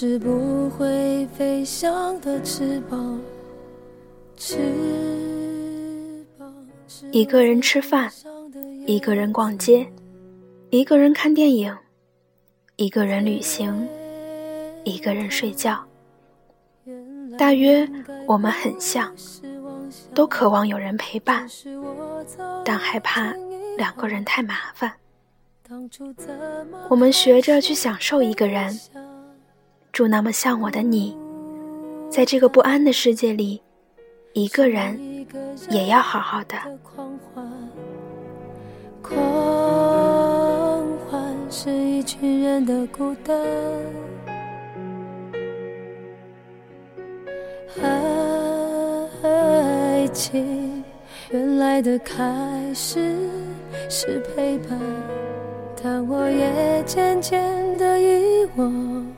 是不会飞翔的翅膀。一个人吃饭，一个人逛街，一个人看电影，一个人旅行，一个人睡觉。大约我们很像，都渴望有人陪伴，但害怕两个人太麻烦。我们学着去享受一个人。住那么像我的你，在这个不安的世界里，一个人也要好好的。狂欢是一群人的孤单，爱情原来的开始是陪伴，但我也渐渐的遗忘。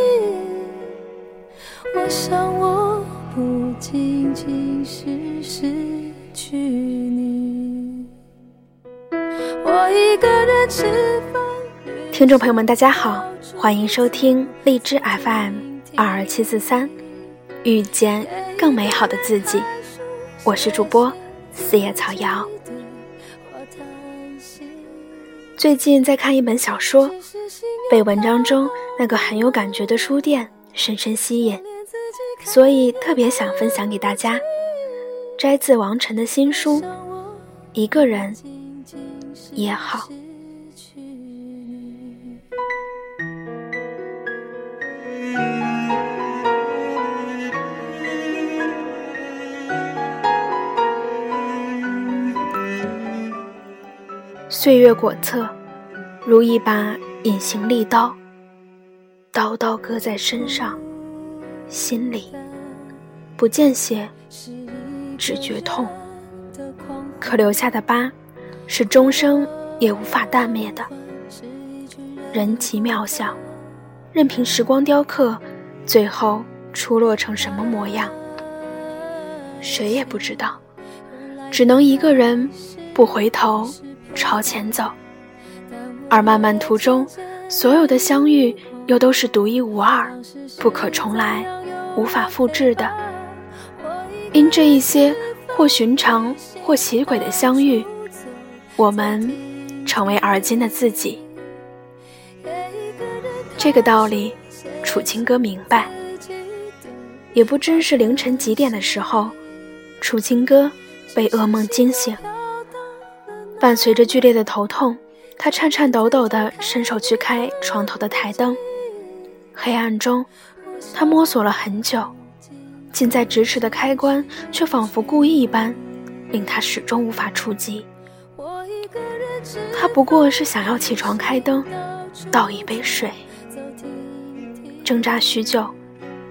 我想我不仅仅是失去你。我一个人吃饭。听众朋友们，大家好，欢迎收听荔枝 FM 二二七四三，遇见更美好的自己。我是主播四叶草瑶。最近在看一本小说，被文章中那个很有感觉的书店深深吸引。所以特别想分享给大家，摘自王晨的新书《一个人也好》。岁月果测，如一把隐形利刀，刀刀割在身上。心里不见血，只觉痛。可留下的疤，是终生也无法淡灭的。人极渺小，任凭时光雕刻，最后出落成什么模样，谁也不知道。只能一个人不回头朝前走，而漫漫途中，所有的相遇又都是独一无二，不可重来。无法复制的，因这一些或寻常或奇诡的相遇，我们成为而今的自己。这个道理，楚清歌明白。也不知是凌晨几点的时候，楚清歌被噩梦惊醒，伴随着剧烈的头痛，他颤颤抖抖地伸手去开床头的台灯，黑暗中。他摸索了很久，近在咫尺的开关却仿佛故意一般，令他始终无法触及。他不过是想要起床开灯，倒一杯水。挣扎许久，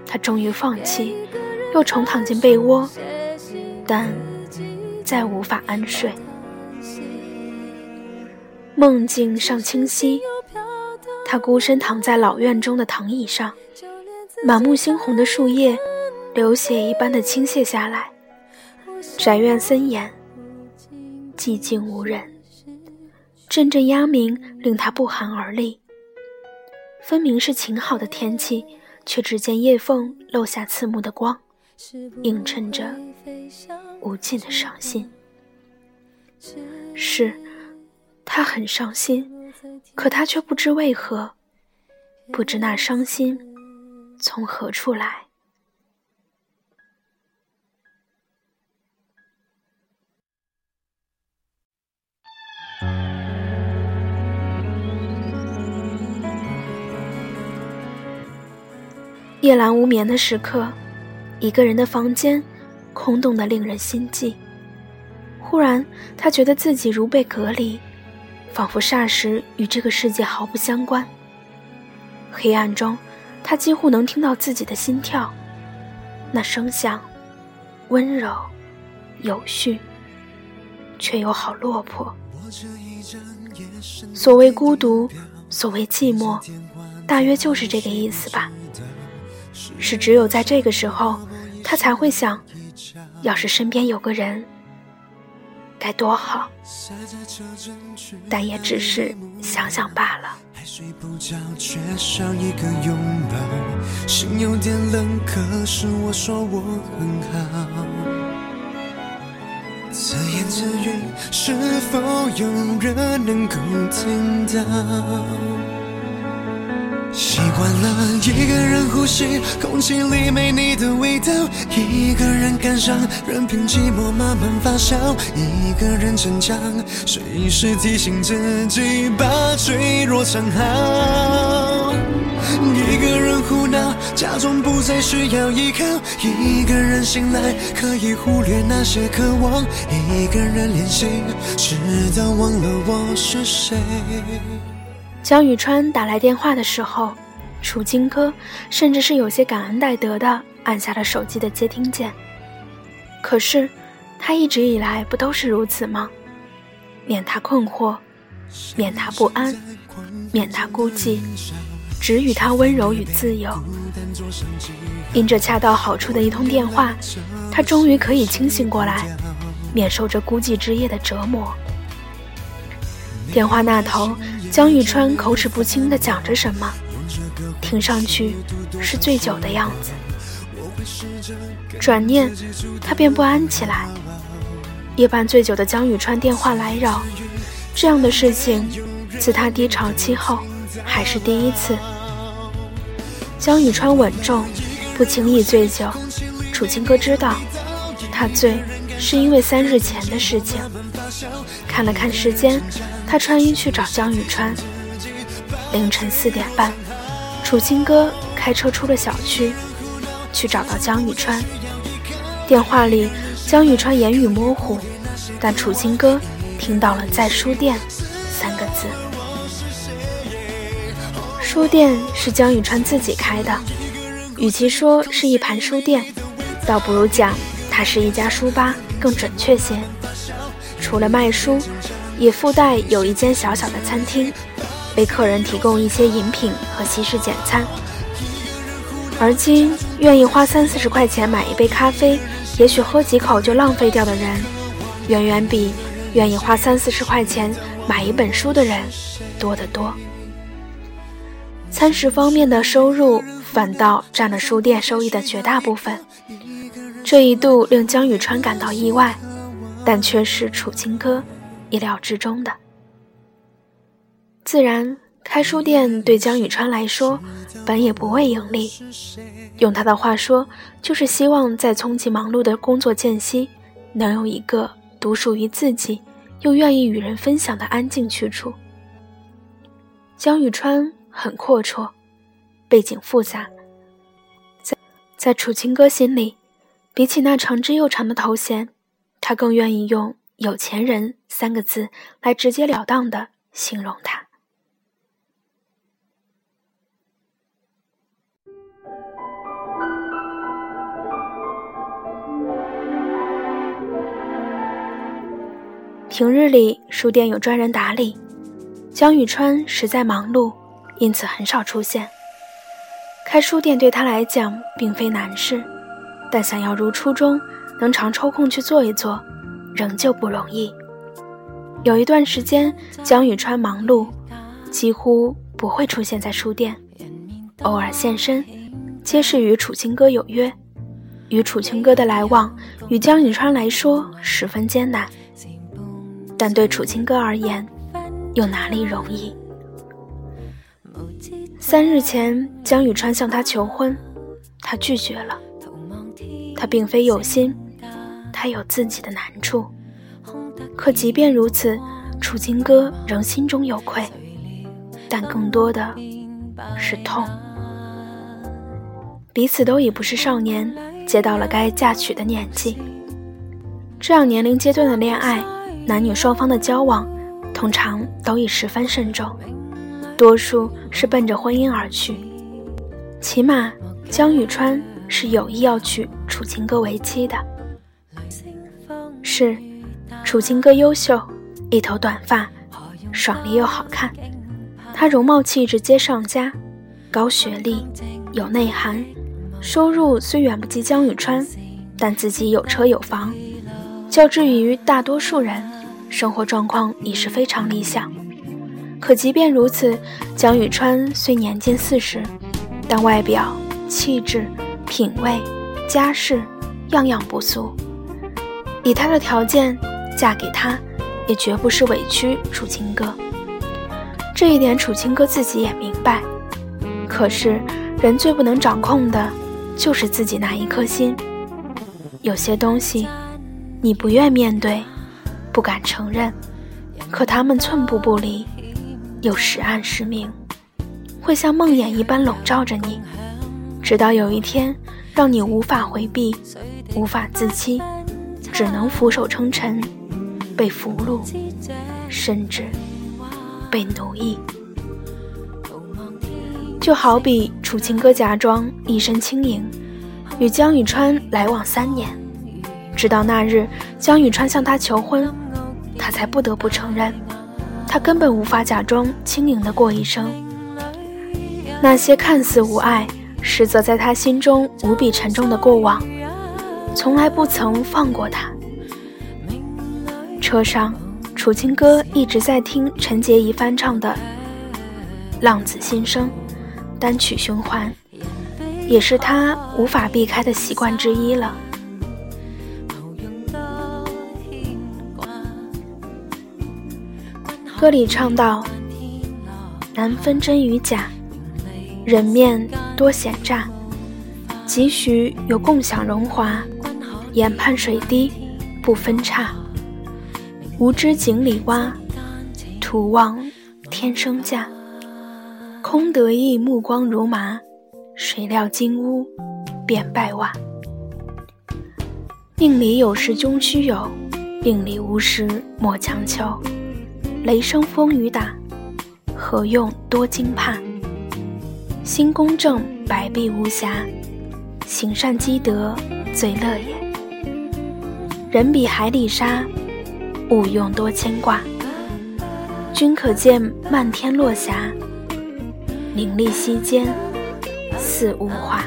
他终于放弃，又重躺进被窝，但再无法安睡。梦境尚清晰，他孤身躺在老院中的藤椅上。满目猩红的树叶，流血一般的倾泻下来。宅院森严，寂静无人。阵阵鸦鸣令他不寒而栗。分明是晴好的天气，却只见叶缝漏下刺目的光，映衬着无尽的伤心。是，他很伤心，可他却不知为何，不知那伤心。从何处来？夜阑无眠的时刻，一个人的房间空洞的令人心悸。忽然，他觉得自己如被隔离，仿佛霎时与这个世界毫不相关。黑暗中。他几乎能听到自己的心跳，那声响温柔有序，却又好落魄。所谓孤独，所谓寂寞，大约就是这个意思吧。是只有在这个时候，他才会想，要是身边有个人，该多好。但也只是想想罢了。还睡不着缺少一个拥抱。心有点冷可是我说我很好。自言自语是否有人能够听到？习惯了一个人呼吸，空气里没你的味道；一个人感伤，任凭寂寞慢慢发酵；一个人逞强，随时提醒自己把脆弱藏好；一个人胡闹，假装不再需要依靠；一个人醒来，可以忽略那些渴望；一个人练习，直到忘了。我是谁。江宇川打来电话的时候，楚金哥甚至是有些感恩戴德的按下了手机的接听键。可是，他一直以来不都是如此吗？免他困惑，免他不安，免他孤寂，只与他温柔与自由。因这恰到好处的一通电话，他终于可以清醒过来，免受这孤寂之夜的折磨。电话那头。江宇川口齿不清地讲着什么，听上去是醉酒的样子。转念，他便不安起来。夜半醉酒的江宇川电话来扰，这样的事情自他低潮期后还是第一次。江宇川稳重，不轻易醉酒。楚清哥知道，他醉是因为三日前的事情。看了看时间。他穿衣去找江雨川。凌晨四点半，楚清哥开车出了小区，去找到江雨川。电话里，江雨川言语模糊，但楚清哥听到了“在书店”三个字。书店是江雨川自己开的，与其说是一盘书店，倒不如讲它是一家书吧更准确些。除了卖书。也附带有一间小小的餐厅，为客人提供一些饮品和西式简餐。而今，愿意花三四十块钱买一杯咖啡，也许喝几口就浪费掉的人，远远比愿意花三四十块钱买一本书的人多得多。餐食方面的收入反倒占了书店收益的绝大部分，这一度令江宇川感到意外，但却是楚清歌。意料之中的，自然开书店对江雨川来说，本也不为盈利。用他的话说，就是希望在匆急忙碌的工作间隙，能有一个独属于自己又愿意与人分享的安静去处。江雨川很阔绰，背景复杂，在在楚清歌心里，比起那长之又长的头衔，他更愿意用。有钱人三个字来直截了当的形容他。平日里书店有专人打理，江宇川实在忙碌，因此很少出现。开书店对他来讲并非难事，但想要如初中能常抽空去做一做。仍旧不容易。有一段时间，江雨川忙碌，几乎不会出现在书店，偶尔现身，皆是与楚清歌有约。与楚清歌的来往，与江雨川来说十分艰难，但对楚清歌而言，又哪里容易？三日前，江雨川向他求婚，他拒绝了。他并非有心。他有自己的难处，可即便如此，楚清歌仍心中有愧，但更多的是痛。彼此都已不是少年，接到了该嫁娶的年纪。这样年龄阶段的恋爱，男女双方的交往，通常都已十分慎重，多数是奔着婚姻而去。起码江雨川是有意要娶楚清歌为妻的。是，楚清歌优秀，一头短发，爽利又好看。她容貌气质皆上佳，高学历，有内涵，收入虽远不及江宇川，但自己有车有房，较之于大多数人，生活状况已是非常理想。可即便如此，江宇川虽年近四十，但外表、气质、品味、家世，样样不俗。以她的条件，嫁给他，也绝不是委屈楚清歌。这一点，楚清歌自己也明白。可是，人最不能掌控的，就是自己那一颗心。有些东西，你不愿面对，不敢承认，可他们寸步不离。又时暗时明，会像梦魇一般笼罩着你，直到有一天，让你无法回避，无法自欺，只能俯首称臣，被俘虏，甚至被奴役。就好比楚清歌假装一身轻盈，与江雨川来往三年，直到那日江雨川向他求婚，他才不得不承认。他根本无法假装轻盈的过一生。那些看似无碍，实则在他心中无比沉重的过往，从来不曾放过他。车上，楚清歌一直在听陈洁仪翻唱的《浪子心声》，单曲循环，也是他无法避开的习惯之一了。歌里唱道：“难分真与假，人面多险诈。几许有共享荣华，眼盼水滴不分差。无知井里蛙，徒望天生价。空得意目光如麻，谁料金屋变败瓦。命里有时终须有，命里无时莫强求。”雷声风雨打，何用多惊怕？心公正，百弊无瑕，行善积德最乐也。人比海里沙，勿用多牵挂。君可见漫天落霞，名利息间似雾化。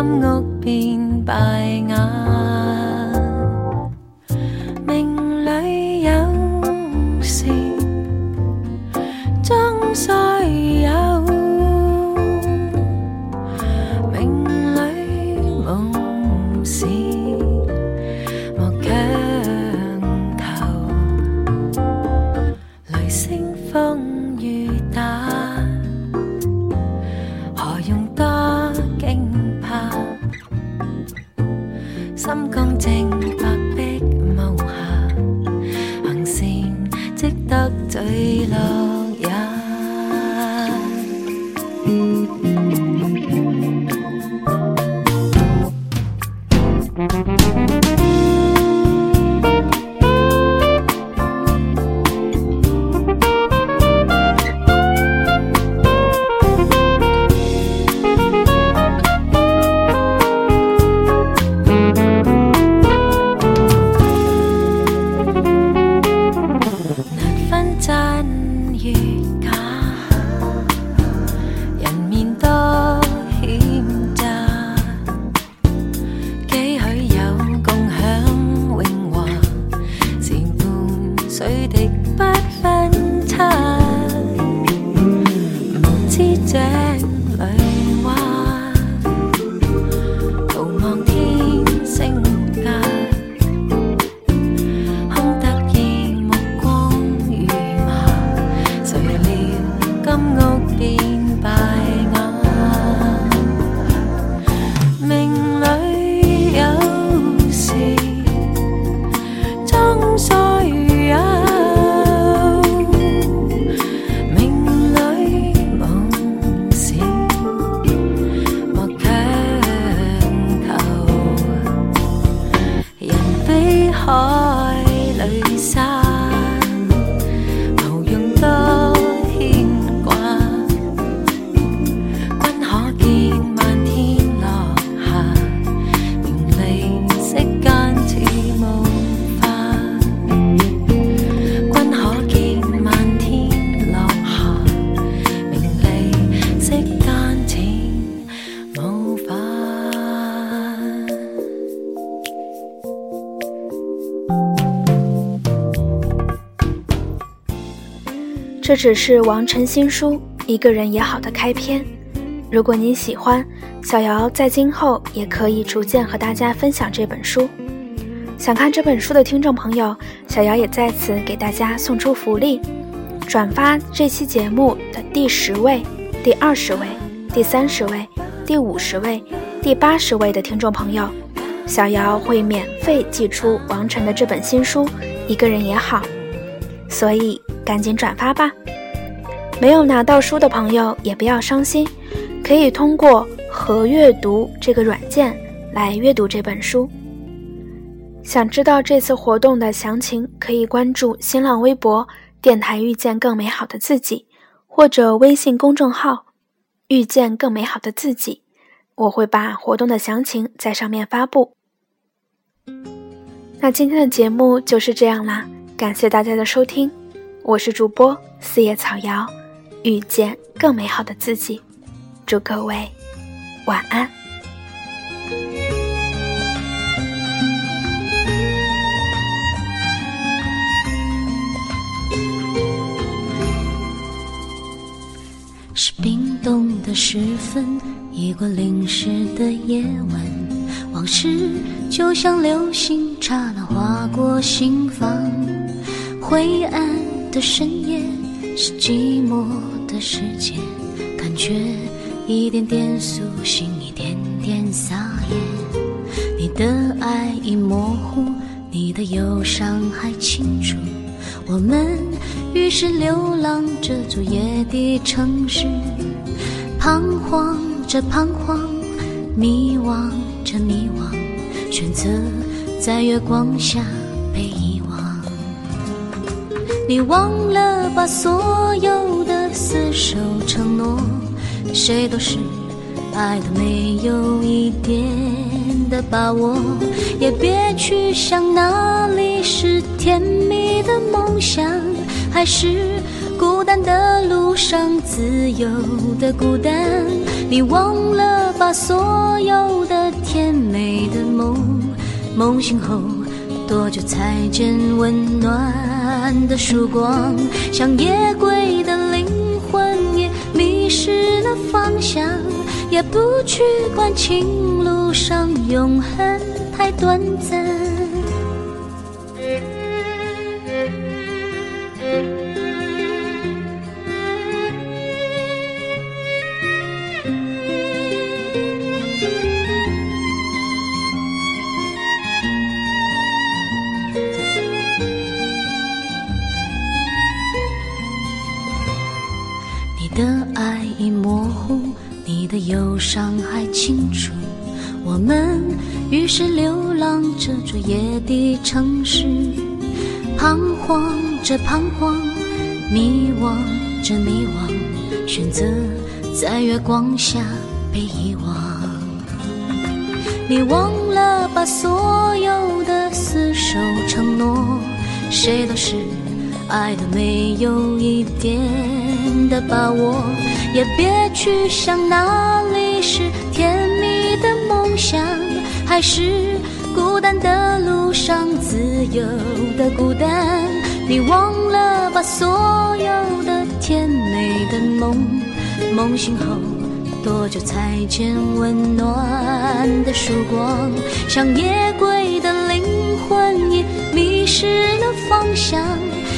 金屋变败瓦。海这只是王晨新书《一个人也好》的开篇。如果您喜欢，小瑶在今后也可以逐渐和大家分享这本书。想看这本书的听众朋友，小瑶也在此给大家送出福利：转发这期节目的第十位、第二十位、第三十位、第五十位、第八十位的听众朋友，小瑶会免费寄出王晨的这本新书《一个人也好》。所以赶紧转发吧！没有拿到书的朋友也不要伤心，可以通过和阅读这个软件来阅读这本书。想知道这次活动的详情，可以关注新浪微博“电台遇见更美好的自己”，或者微信公众号“遇见更美好的自己”，我会把活动的详情在上面发布。那今天的节目就是这样啦。感谢大家的收听，我是主播四叶草瑶，遇见更美好的自己，祝各位晚安。是冰冻的时分，一过淋湿的夜晚，往事就像流星刹那划过心房。灰暗的深夜是寂寞的世界，感觉一点点苏醒，一点点撒野。你的爱已模糊，你的忧伤还清楚。我们于是流浪这座夜的城市，彷徨着彷徨，迷惘着迷惘，选择在月光下被遗忘。你忘了把所有的厮守承诺，谁都是爱的没有一点的把握，也别去想哪里是甜蜜的梦想，还是孤单的路上自由的孤单。你忘了把所有的甜美的梦，梦醒后多久才见温暖的曙光？像夜归的灵魂也迷失了方向。也不去管情路上永恒太短暂。着彷徨，迷惘着迷惘，选择在月光下被遗忘。你忘了把所有的厮守承诺，谁都是爱的没有一点的把握。也别去想哪里是甜蜜的梦想，还是孤单的路上自由的孤单。你忘了把所有的甜美的梦，梦醒后多久才见温暖的曙光？像夜归的灵魂也迷失了方向，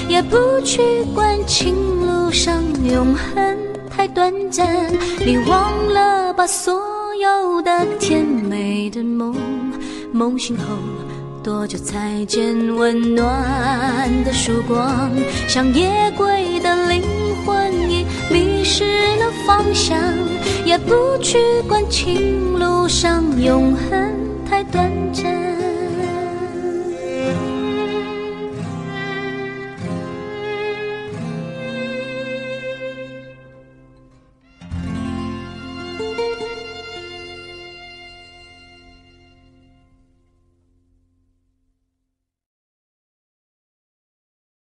也不去管情路上永恒。太短暂，你忘了把所有的甜美的梦，梦醒后多久才见温暖的曙光？像夜归的灵魂已迷失了方向，也不去管情路上永恒太短暂。